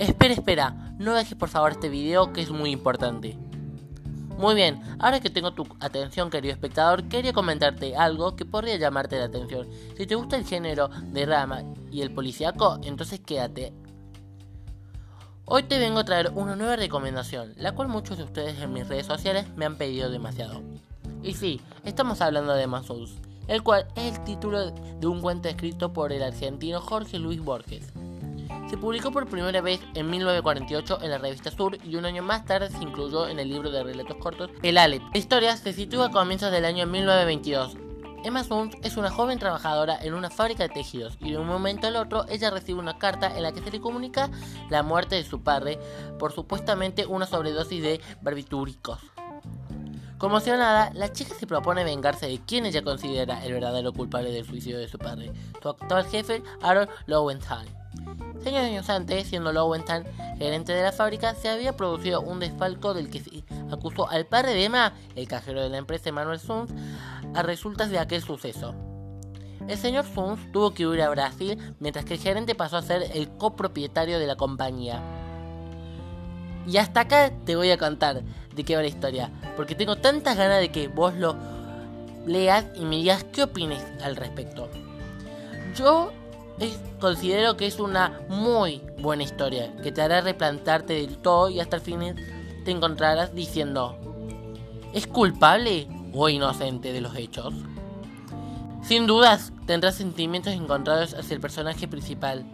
Espera, espera, no dejes por favor este video que es muy importante. Muy bien, ahora que tengo tu atención querido espectador, quería comentarte algo que podría llamarte la atención. Si te gusta el género de rama y el policíaco, entonces quédate. Hoy te vengo a traer una nueva recomendación, la cual muchos de ustedes en mis redes sociales me han pedido demasiado. Y sí, estamos hablando de Masus, el cual es el título de un cuento escrito por el argentino Jorge Luis Borges. Se publicó por primera vez en 1948 en la revista Sur y un año más tarde se incluyó en el libro de relatos cortos El Alep. La historia se sitúa a comienzos del año 1922. Emma Suns es una joven trabajadora en una fábrica de tejidos y de un momento al otro ella recibe una carta en la que se le comunica la muerte de su padre por supuestamente una sobredosis de barbitúricos. Conmocionada, la chica se propone vengarse de quien ella considera el verdadero culpable del suicidio de su padre, su actual jefe, Aaron Lowenthal. Seis años antes, siendo Lowenthal gerente de la fábrica, se había producido un desfalco del que se acusó al padre de Emma, el cajero de la empresa Manuel Suns, a resultas de aquel suceso. El señor Suns tuvo que huir a Brasil, mientras que el gerente pasó a ser el copropietario de la compañía. Y hasta acá te voy a contar de qué va la historia, porque tengo tantas ganas de que vos lo leas y me digas qué opines al respecto. Yo considero que es una muy buena historia, que te hará replantarte del todo y hasta el fin te encontrarás diciendo, ¿es culpable o inocente de los hechos? Sin dudas, tendrás sentimientos encontrados hacia el personaje principal,